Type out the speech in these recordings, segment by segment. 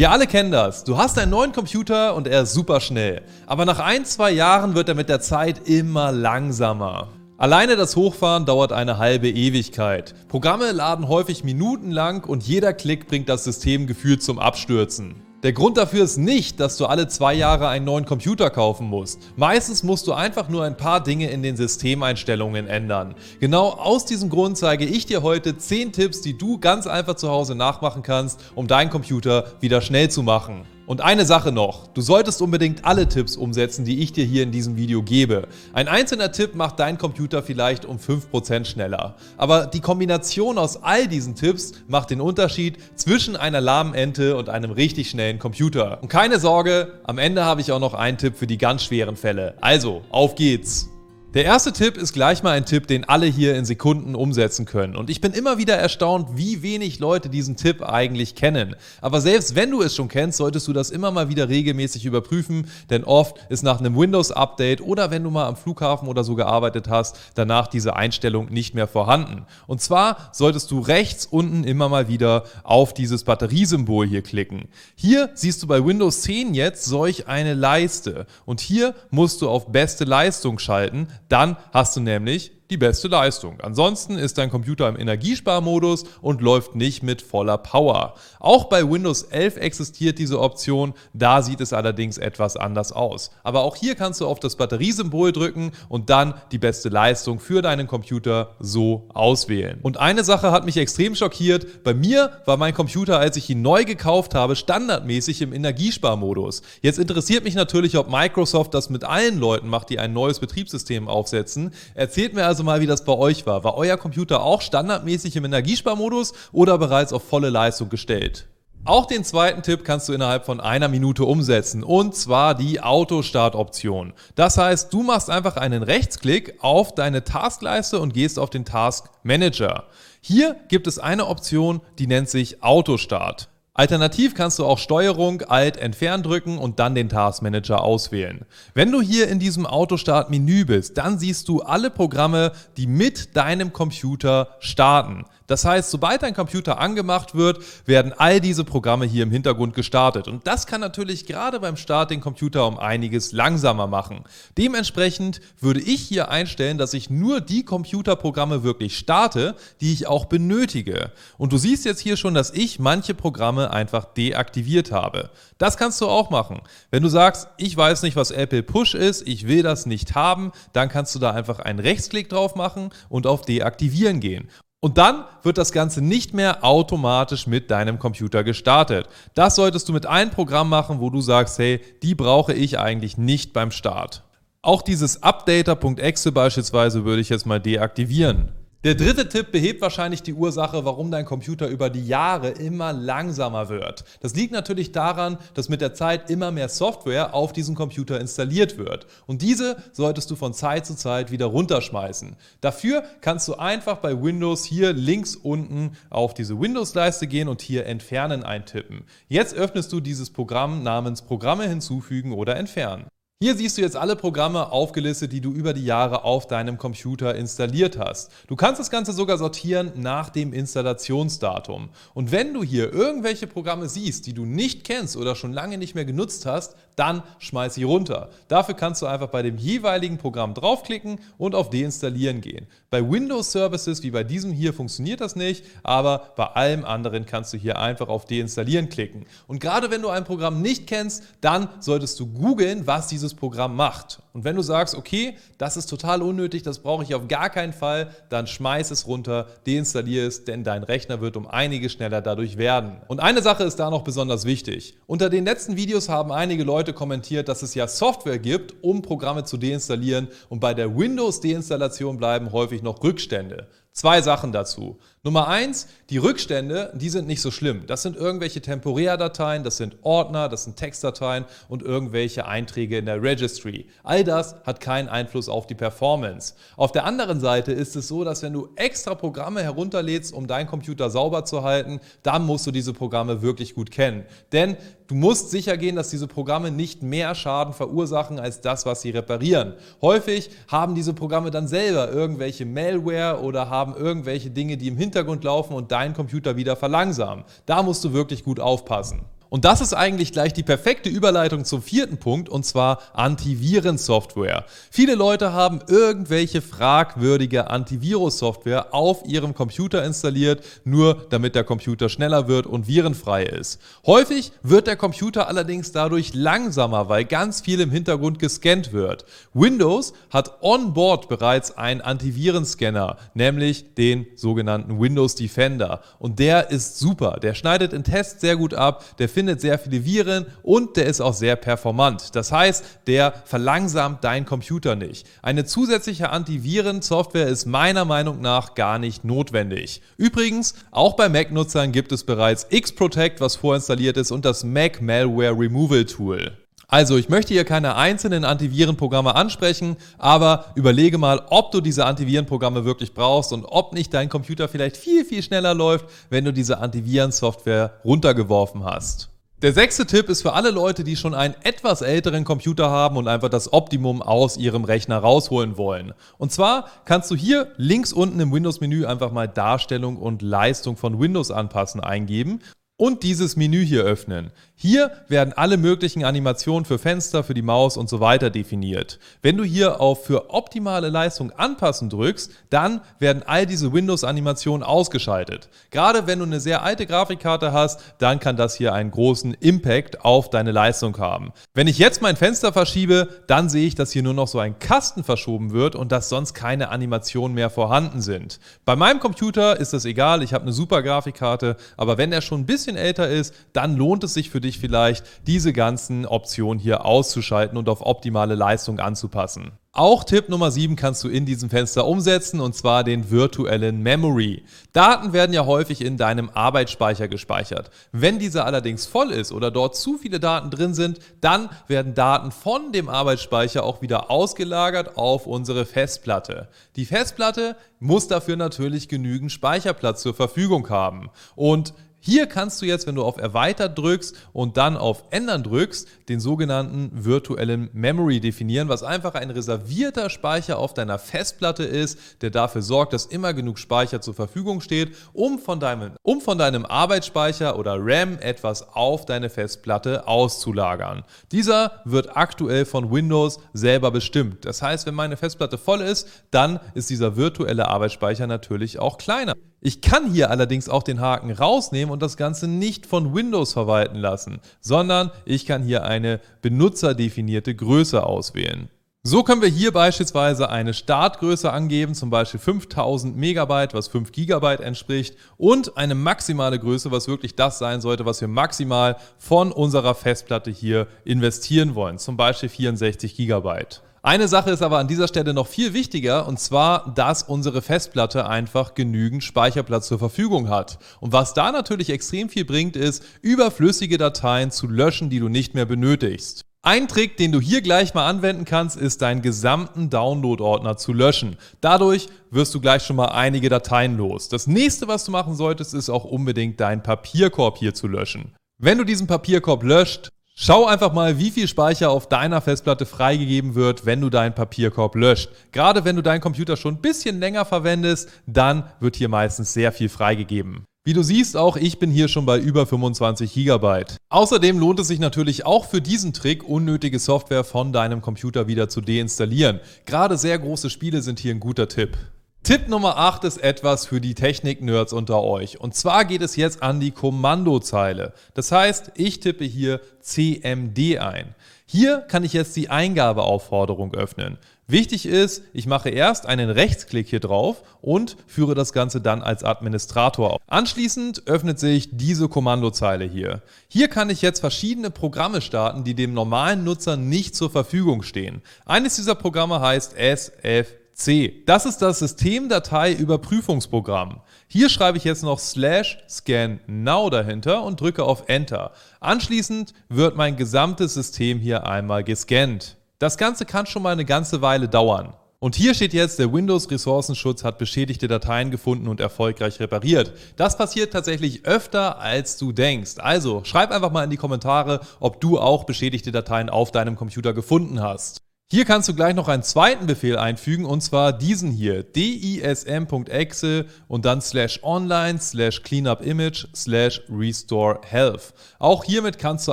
Wir alle kennen das. Du hast einen neuen Computer und er ist super schnell. Aber nach ein, zwei Jahren wird er mit der Zeit immer langsamer. Alleine das Hochfahren dauert eine halbe Ewigkeit. Programme laden häufig minutenlang und jeder Klick bringt das System gefühlt zum Abstürzen. Der Grund dafür ist nicht, dass du alle zwei Jahre einen neuen Computer kaufen musst. Meistens musst du einfach nur ein paar Dinge in den Systemeinstellungen ändern. Genau aus diesem Grund zeige ich dir heute 10 Tipps, die du ganz einfach zu Hause nachmachen kannst, um deinen Computer wieder schnell zu machen. Und eine Sache noch, du solltest unbedingt alle Tipps umsetzen, die ich dir hier in diesem Video gebe. Ein einzelner Tipp macht deinen Computer vielleicht um 5% schneller. Aber die Kombination aus all diesen Tipps macht den Unterschied zwischen einer lahmen Ente und einem richtig schnellen Computer. Und keine Sorge, am Ende habe ich auch noch einen Tipp für die ganz schweren Fälle. Also, auf geht's! Der erste Tipp ist gleich mal ein Tipp, den alle hier in Sekunden umsetzen können. Und ich bin immer wieder erstaunt, wie wenig Leute diesen Tipp eigentlich kennen. Aber selbst wenn du es schon kennst, solltest du das immer mal wieder regelmäßig überprüfen, denn oft ist nach einem Windows-Update oder wenn du mal am Flughafen oder so gearbeitet hast, danach diese Einstellung nicht mehr vorhanden. Und zwar solltest du rechts unten immer mal wieder auf dieses Batteriesymbol hier klicken. Hier siehst du bei Windows 10 jetzt solch eine Leiste. Und hier musst du auf beste Leistung schalten dann hast du nämlich die beste Leistung. Ansonsten ist dein Computer im Energiesparmodus und läuft nicht mit voller Power. Auch bei Windows 11 existiert diese Option, da sieht es allerdings etwas anders aus. Aber auch hier kannst du auf das Batteriesymbol drücken und dann die beste Leistung für deinen Computer so auswählen. Und eine Sache hat mich extrem schockiert. Bei mir war mein Computer, als ich ihn neu gekauft habe, standardmäßig im Energiesparmodus. Jetzt interessiert mich natürlich, ob Microsoft das mit allen Leuten macht, die ein neues Betriebssystem aufsetzen. Erzählt mir also also mal, wie das bei euch war. War euer Computer auch standardmäßig im Energiesparmodus oder bereits auf volle Leistung gestellt? Auch den zweiten Tipp kannst du innerhalb von einer Minute umsetzen und zwar die Autostart-Option. Das heißt, du machst einfach einen Rechtsklick auf deine Taskleiste und gehst auf den Task Manager. Hier gibt es eine Option, die nennt sich Autostart. Alternativ kannst du auch Steuerung Alt entfernen drücken und dann den Task Manager auswählen. Wenn du hier in diesem Autostart Menü bist, dann siehst du alle Programme, die mit deinem Computer starten. Das heißt, sobald dein Computer angemacht wird, werden all diese Programme hier im Hintergrund gestartet. Und das kann natürlich gerade beim Start den Computer um einiges langsamer machen. Dementsprechend würde ich hier einstellen, dass ich nur die Computerprogramme wirklich starte, die ich auch benötige. Und du siehst jetzt hier schon, dass ich manche Programme einfach deaktiviert habe. Das kannst du auch machen. Wenn du sagst, ich weiß nicht, was Apple Push ist, ich will das nicht haben, dann kannst du da einfach einen Rechtsklick drauf machen und auf Deaktivieren gehen. Und dann wird das Ganze nicht mehr automatisch mit deinem Computer gestartet. Das solltest du mit einem Programm machen, wo du sagst, hey, die brauche ich eigentlich nicht beim Start. Auch dieses Updater.exe beispielsweise würde ich jetzt mal deaktivieren. Der dritte Tipp behebt wahrscheinlich die Ursache, warum dein Computer über die Jahre immer langsamer wird. Das liegt natürlich daran, dass mit der Zeit immer mehr Software auf diesem Computer installiert wird. Und diese solltest du von Zeit zu Zeit wieder runterschmeißen. Dafür kannst du einfach bei Windows hier links unten auf diese Windows-Leiste gehen und hier Entfernen eintippen. Jetzt öffnest du dieses Programm namens Programme hinzufügen oder entfernen. Hier siehst du jetzt alle Programme aufgelistet, die du über die Jahre auf deinem Computer installiert hast. Du kannst das Ganze sogar sortieren nach dem Installationsdatum. Und wenn du hier irgendwelche Programme siehst, die du nicht kennst oder schon lange nicht mehr genutzt hast, dann schmeiß sie runter. Dafür kannst du einfach bei dem jeweiligen Programm draufklicken und auf Deinstallieren gehen. Bei Windows Services wie bei diesem hier funktioniert das nicht, aber bei allem anderen kannst du hier einfach auf Deinstallieren klicken. Und gerade wenn du ein Programm nicht kennst, dann solltest du googeln, was dieses dieses Programm macht. Und wenn du sagst, okay, das ist total unnötig, das brauche ich auf gar keinen Fall, dann schmeiß es runter, deinstalliere es, denn dein Rechner wird um einiges schneller dadurch werden. Und eine Sache ist da noch besonders wichtig. Unter den letzten Videos haben einige Leute kommentiert, dass es ja Software gibt, um Programme zu deinstallieren und bei der Windows-Deinstallation bleiben häufig noch Rückstände. Zwei Sachen dazu. Nummer eins, die Rückstände, die sind nicht so schlimm. Das sind irgendwelche Temporärdateien, das sind Ordner, das sind Textdateien und irgendwelche Einträge in der Registry. All das hat keinen Einfluss auf die Performance. Auf der anderen Seite ist es so, dass wenn du extra Programme herunterlädst, um deinen Computer sauber zu halten, dann musst du diese Programme wirklich gut kennen. Denn du musst sicher gehen, dass diese Programme nicht mehr Schaden verursachen als das, was sie reparieren. Häufig haben diese Programme dann selber irgendwelche Malware oder haben irgendwelche Dinge, die im Hintergrund Hintergrund laufen und deinen Computer wieder verlangsamen. Da musst du wirklich gut aufpassen. Und das ist eigentlich gleich die perfekte Überleitung zum vierten Punkt, und zwar Antivirensoftware. Viele Leute haben irgendwelche fragwürdige Antivirus-Software auf ihrem Computer installiert, nur damit der Computer schneller wird und virenfrei ist. Häufig wird der Computer allerdings dadurch langsamer, weil ganz viel im Hintergrund gescannt wird. Windows hat on-board bereits einen Antivirenscanner, nämlich den sogenannten Windows Defender. Und der ist super. Der schneidet in Tests sehr gut ab, der sehr viele Viren und der ist auch sehr performant. Das heißt, der verlangsamt deinen Computer nicht. Eine zusätzliche Antiviren-Software ist meiner Meinung nach gar nicht notwendig. Übrigens, auch bei Mac-Nutzern gibt es bereits X-Protect, was vorinstalliert ist, und das Mac Malware Removal Tool. Also, ich möchte hier keine einzelnen Antivirenprogramme ansprechen, aber überlege mal, ob du diese Antivirenprogramme wirklich brauchst und ob nicht dein Computer vielleicht viel, viel schneller läuft, wenn du diese Antivirensoftware runtergeworfen hast. Der sechste Tipp ist für alle Leute, die schon einen etwas älteren Computer haben und einfach das Optimum aus ihrem Rechner rausholen wollen. Und zwar kannst du hier links unten im Windows-Menü einfach mal Darstellung und Leistung von Windows anpassen eingeben und dieses Menü hier öffnen. Hier werden alle möglichen Animationen für Fenster, für die Maus und so weiter definiert. Wenn du hier auf für optimale Leistung anpassen drückst, dann werden all diese Windows-Animationen ausgeschaltet. Gerade wenn du eine sehr alte Grafikkarte hast, dann kann das hier einen großen Impact auf deine Leistung haben. Wenn ich jetzt mein Fenster verschiebe, dann sehe ich, dass hier nur noch so ein Kasten verschoben wird und dass sonst keine Animationen mehr vorhanden sind. Bei meinem Computer ist das egal, ich habe eine super Grafikkarte, aber wenn er schon ein bisschen älter ist, dann lohnt es sich für dich vielleicht, diese ganzen Optionen hier auszuschalten und auf optimale Leistung anzupassen. Auch Tipp Nummer 7 kannst du in diesem Fenster umsetzen und zwar den virtuellen Memory. Daten werden ja häufig in deinem Arbeitsspeicher gespeichert. Wenn dieser allerdings voll ist oder dort zu viele Daten drin sind, dann werden Daten von dem Arbeitsspeicher auch wieder ausgelagert auf unsere Festplatte. Die Festplatte muss dafür natürlich genügend Speicherplatz zur Verfügung haben. Und hier kannst du jetzt, wenn du auf Erweitert drückst und dann auf Ändern drückst, den sogenannten virtuellen Memory definieren, was einfach ein reservierter Speicher auf deiner Festplatte ist, der dafür sorgt, dass immer genug Speicher zur Verfügung steht, um von deinem, um von deinem Arbeitsspeicher oder RAM etwas auf deine Festplatte auszulagern. Dieser wird aktuell von Windows selber bestimmt. Das heißt, wenn meine Festplatte voll ist, dann ist dieser virtuelle Arbeitsspeicher natürlich auch kleiner. Ich kann hier allerdings auch den Haken rausnehmen und das Ganze nicht von Windows verwalten lassen, sondern ich kann hier eine benutzerdefinierte Größe auswählen. So können wir hier beispielsweise eine Startgröße angeben, zum Beispiel 5000 Megabyte, was 5 Gigabyte entspricht, und eine maximale Größe, was wirklich das sein sollte, was wir maximal von unserer Festplatte hier investieren wollen, zum Beispiel 64 Gigabyte. Eine Sache ist aber an dieser Stelle noch viel wichtiger, und zwar, dass unsere Festplatte einfach genügend Speicherplatz zur Verfügung hat. Und was da natürlich extrem viel bringt, ist, überflüssige Dateien zu löschen, die du nicht mehr benötigst. Ein Trick, den du hier gleich mal anwenden kannst, ist deinen gesamten Download-Ordner zu löschen. Dadurch wirst du gleich schon mal einige Dateien los. Das nächste, was du machen solltest, ist auch unbedingt deinen Papierkorb hier zu löschen. Wenn du diesen Papierkorb löscht, Schau einfach mal, wie viel Speicher auf deiner Festplatte freigegeben wird, wenn du deinen Papierkorb löscht. Gerade wenn du deinen Computer schon ein bisschen länger verwendest, dann wird hier meistens sehr viel freigegeben. Wie du siehst, auch ich bin hier schon bei über 25 GB. Außerdem lohnt es sich natürlich auch für diesen Trick, unnötige Software von deinem Computer wieder zu deinstallieren. Gerade sehr große Spiele sind hier ein guter Tipp. Tipp Nummer 8 ist etwas für die Technik-Nerds unter euch. Und zwar geht es jetzt an die Kommandozeile. Das heißt, ich tippe hier CMD ein. Hier kann ich jetzt die Eingabeaufforderung öffnen. Wichtig ist, ich mache erst einen Rechtsklick hier drauf und führe das Ganze dann als Administrator auf. Anschließend öffnet sich diese Kommandozeile hier. Hier kann ich jetzt verschiedene Programme starten, die dem normalen Nutzer nicht zur Verfügung stehen. Eines dieser Programme heißt SF C. Das ist das Systemdatei-Überprüfungsprogramm. Hier schreibe ich jetzt noch slash scan now dahinter und drücke auf Enter. Anschließend wird mein gesamtes System hier einmal gescannt. Das Ganze kann schon mal eine ganze Weile dauern. Und hier steht jetzt, der Windows-Ressourcenschutz hat beschädigte Dateien gefunden und erfolgreich repariert. Das passiert tatsächlich öfter, als du denkst. Also schreib einfach mal in die Kommentare, ob du auch beschädigte Dateien auf deinem Computer gefunden hast. Hier kannst du gleich noch einen zweiten Befehl einfügen und zwar diesen hier dism.exe und dann slash online slash cleanupimage slash restore health. Auch hiermit kannst du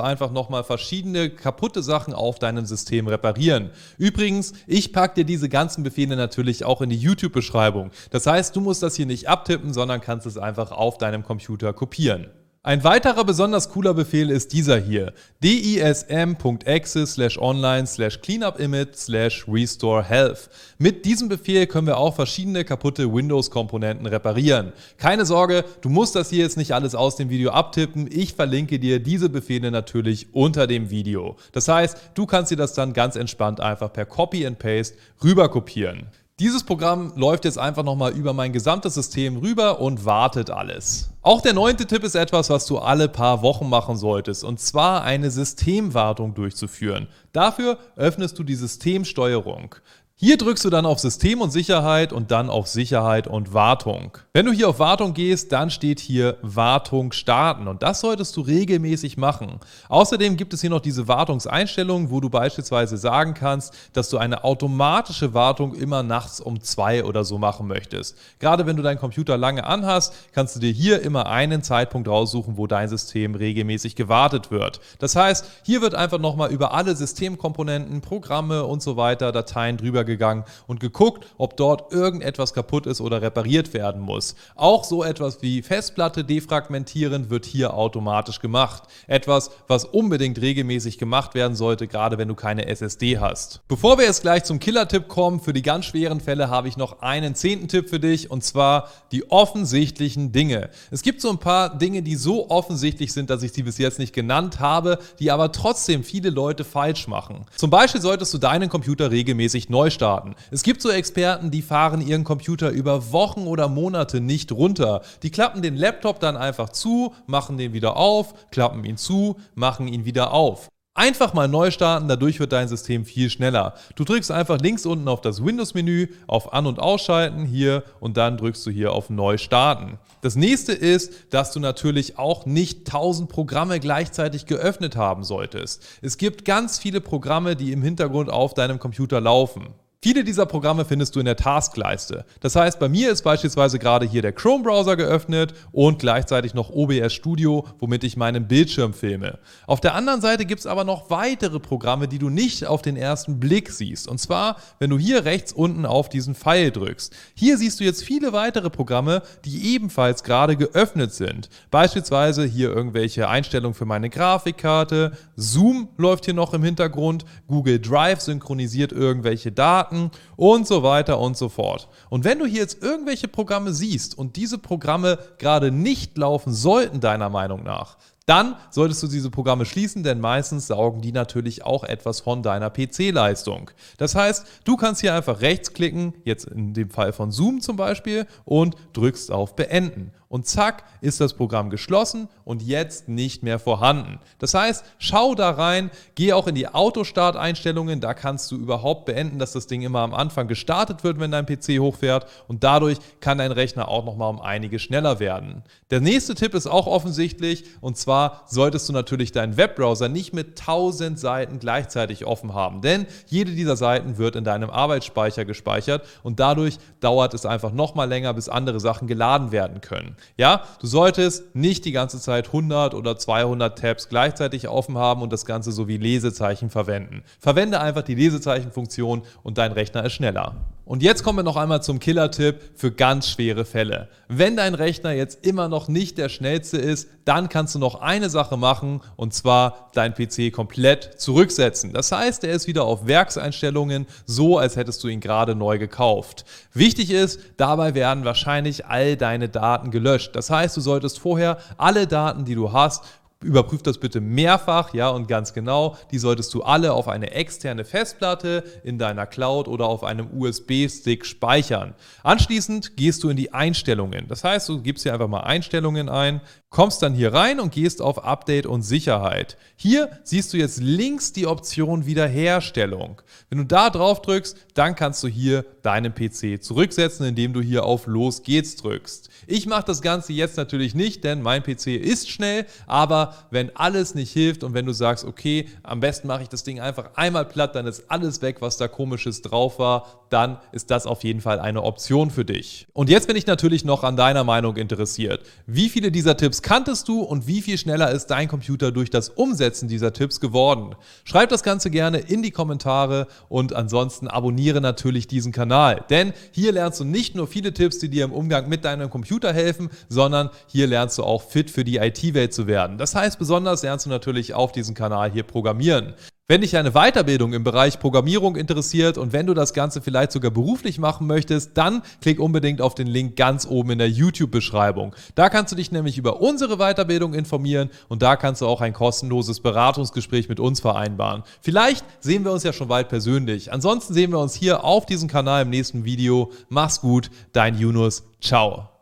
einfach nochmal verschiedene kaputte Sachen auf deinem System reparieren. Übrigens, ich packe dir diese ganzen Befehle natürlich auch in die YouTube-Beschreibung. Das heißt, du musst das hier nicht abtippen, sondern kannst es einfach auf deinem Computer kopieren. Ein weiterer besonders cooler Befehl ist dieser hier. dism.exe slash online slash cleanupimage slash restore health. Mit diesem Befehl können wir auch verschiedene kaputte Windows-Komponenten reparieren. Keine Sorge, du musst das hier jetzt nicht alles aus dem Video abtippen. Ich verlinke dir diese Befehle natürlich unter dem Video. Das heißt, du kannst dir das dann ganz entspannt einfach per Copy and Paste rüber kopieren. Dieses Programm läuft jetzt einfach nochmal über mein gesamtes System rüber und wartet alles. Auch der neunte Tipp ist etwas, was du alle paar Wochen machen solltest, und zwar eine Systemwartung durchzuführen. Dafür öffnest du die Systemsteuerung. Hier drückst du dann auf System und Sicherheit und dann auf Sicherheit und Wartung. Wenn du hier auf Wartung gehst, dann steht hier Wartung starten und das solltest du regelmäßig machen. Außerdem gibt es hier noch diese Wartungseinstellungen, wo du beispielsweise sagen kannst, dass du eine automatische Wartung immer nachts um zwei oder so machen möchtest. Gerade wenn du deinen Computer lange anhast, kannst du dir hier immer einen Zeitpunkt raussuchen, wo dein System regelmäßig gewartet wird. Das heißt, hier wird einfach nochmal über alle Systemkomponenten, Programme und so weiter, Dateien drüber gegangen und geguckt, ob dort irgendetwas kaputt ist oder repariert werden muss. Auch so etwas wie Festplatte defragmentieren wird hier automatisch gemacht. Etwas, was unbedingt regelmäßig gemacht werden sollte, gerade wenn du keine SSD hast. Bevor wir jetzt gleich zum Killer-Tipp kommen, für die ganz schweren Fälle habe ich noch einen zehnten Tipp für dich und zwar die offensichtlichen Dinge. Es gibt so ein paar Dinge, die so offensichtlich sind, dass ich sie bis jetzt nicht genannt habe, die aber trotzdem viele Leute falsch machen. Zum Beispiel solltest du deinen Computer regelmäßig neu starten. Es gibt so Experten, die fahren ihren Computer über Wochen oder Monate nicht runter. Die klappen den Laptop dann einfach zu, machen den wieder auf, klappen ihn zu, machen ihn wieder auf. Einfach mal neu starten, dadurch wird dein System viel schneller. Du drückst einfach links unten auf das Windows-Menü, auf An- und Ausschalten hier und dann drückst du hier auf Neu starten. Das nächste ist, dass du natürlich auch nicht 1000 Programme gleichzeitig geöffnet haben solltest. Es gibt ganz viele Programme, die im Hintergrund auf deinem Computer laufen. Viele dieser Programme findest du in der Taskleiste. Das heißt, bei mir ist beispielsweise gerade hier der Chrome-Browser geöffnet und gleichzeitig noch OBS Studio, womit ich meinen Bildschirm filme. Auf der anderen Seite gibt es aber noch weitere Programme, die du nicht auf den ersten Blick siehst. Und zwar, wenn du hier rechts unten auf diesen Pfeil drückst. Hier siehst du jetzt viele weitere Programme, die ebenfalls gerade geöffnet sind. Beispielsweise hier irgendwelche Einstellungen für meine Grafikkarte. Zoom läuft hier noch im Hintergrund. Google Drive synchronisiert irgendwelche Daten. Daten und so weiter und so fort. Und wenn du hier jetzt irgendwelche Programme siehst und diese Programme gerade nicht laufen sollten, deiner Meinung nach, dann solltest du diese Programme schließen, denn meistens saugen die natürlich auch etwas von deiner PC-Leistung. Das heißt, du kannst hier einfach rechtsklicken, jetzt in dem Fall von Zoom zum Beispiel, und drückst auf Beenden und zack ist das Programm geschlossen und jetzt nicht mehr vorhanden. Das heißt, schau da rein, geh auch in die Autostart-Einstellungen, da kannst du überhaupt beenden, dass das Ding immer am Anfang gestartet wird, wenn dein PC hochfährt und dadurch kann dein Rechner auch nochmal um einige schneller werden. Der nächste Tipp ist auch offensichtlich und zwar solltest du natürlich deinen Webbrowser nicht mit 1000 Seiten gleichzeitig offen haben, denn jede dieser Seiten wird in deinem Arbeitsspeicher gespeichert und dadurch dauert es einfach nochmal länger, bis andere Sachen geladen werden können. Ja, du solltest nicht die ganze Zeit 100 oder 200 Tabs gleichzeitig offen haben und das Ganze sowie Lesezeichen verwenden. Verwende einfach die Lesezeichenfunktion und dein Rechner ist schneller. Und jetzt kommen wir noch einmal zum Killer-Tipp für ganz schwere Fälle. Wenn dein Rechner jetzt immer noch nicht der schnellste ist, dann kannst du noch eine Sache machen und zwar dein PC komplett zurücksetzen. Das heißt, er ist wieder auf Werkseinstellungen, so als hättest du ihn gerade neu gekauft. Wichtig ist, dabei werden wahrscheinlich all deine Daten gelöscht. Das heißt, du solltest vorher alle Daten, die du hast, Überprüf das bitte mehrfach, ja, und ganz genau. Die solltest du alle auf eine externe Festplatte in deiner Cloud oder auf einem USB-Stick speichern. Anschließend gehst du in die Einstellungen. Das heißt, du gibst hier einfach mal Einstellungen ein, kommst dann hier rein und gehst auf Update und Sicherheit. Hier siehst du jetzt links die Option Wiederherstellung. Wenn du da drauf drückst, dann kannst du hier deinen PC zurücksetzen, indem du hier auf Los geht's drückst. Ich mache das Ganze jetzt natürlich nicht, denn mein PC ist schnell, aber wenn alles nicht hilft und wenn du sagst, okay, am besten mache ich das Ding einfach einmal platt, dann ist alles weg, was da komisches drauf war, dann ist das auf jeden Fall eine Option für dich. Und jetzt bin ich natürlich noch an deiner Meinung interessiert. Wie viele dieser Tipps kanntest du und wie viel schneller ist dein Computer durch das Umsetzen dieser Tipps geworden? Schreib das Ganze gerne in die Kommentare und ansonsten abonniere natürlich diesen Kanal, denn hier lernst du nicht nur viele Tipps, die dir im Umgang mit deinem Computer helfen, sondern hier lernst du auch fit für die IT-Welt zu werden. Das heißt, besonders lernst du natürlich auf diesem Kanal hier programmieren. Wenn dich eine Weiterbildung im Bereich Programmierung interessiert und wenn du das Ganze vielleicht sogar beruflich machen möchtest, dann klick unbedingt auf den Link ganz oben in der YouTube-Beschreibung. Da kannst du dich nämlich über unsere Weiterbildung informieren und da kannst du auch ein kostenloses Beratungsgespräch mit uns vereinbaren. Vielleicht sehen wir uns ja schon bald persönlich. Ansonsten sehen wir uns hier auf diesem Kanal im nächsten Video. Mach's gut, dein Yunus. Ciao.